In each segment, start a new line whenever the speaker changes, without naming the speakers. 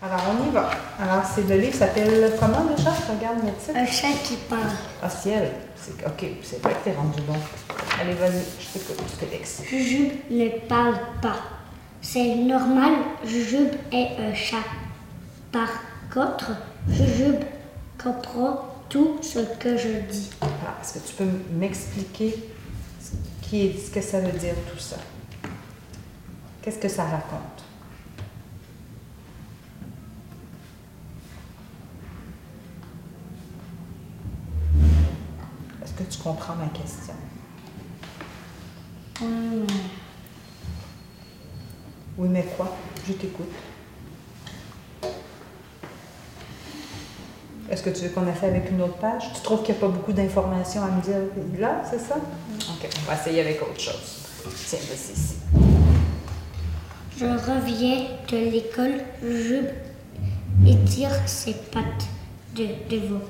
Alors, on y va. Alors, c'est le livre s'appelle comment déjà? Regarde le titre.
Un chat qui parle.
Ah, ciel. OK, c'est vrai que t'es rendu bon. Allez, vas-y, je t'écoute, Félix.
Jujube ne parle pas. C'est normal, Jujube est un chat. Par contre, Jujube comprend tout ce que je dis.
Alors, est-ce que tu peux m'expliquer ce, qui est, ce que ça veut dire tout ça? Qu'est-ce que ça raconte? Est-ce que tu comprends ma question?
Hmm,
Oui, mais quoi? Je t'écoute. Est-ce que tu veux qu'on essaie avec une autre page? Tu trouves qu'il n'y a pas beaucoup d'informations à me dire là, c'est ça? OK, on va essayer avec autre chose. Tiens, vas-y ici.
Je reviens de l'école, Jujube étire ses pattes de devant.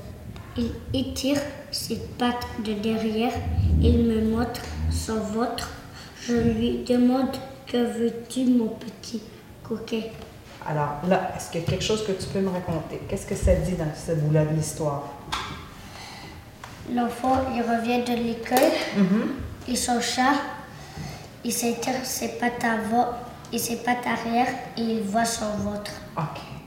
Il étire ses pattes de derrière. Il me montre son ventre. Je lui demande Que veux-tu, mon petit coquet?
Alors là, est-ce qu'il y a quelque chose que tu peux me raconter? Qu'est-ce que ça dit dans ce bout-là de l'histoire?
L'enfant, il revient de l'école.
Mhm.
Et son chat, il s'étire ses pattes avant et ses pattes arrière et il voit son ventre.
OK.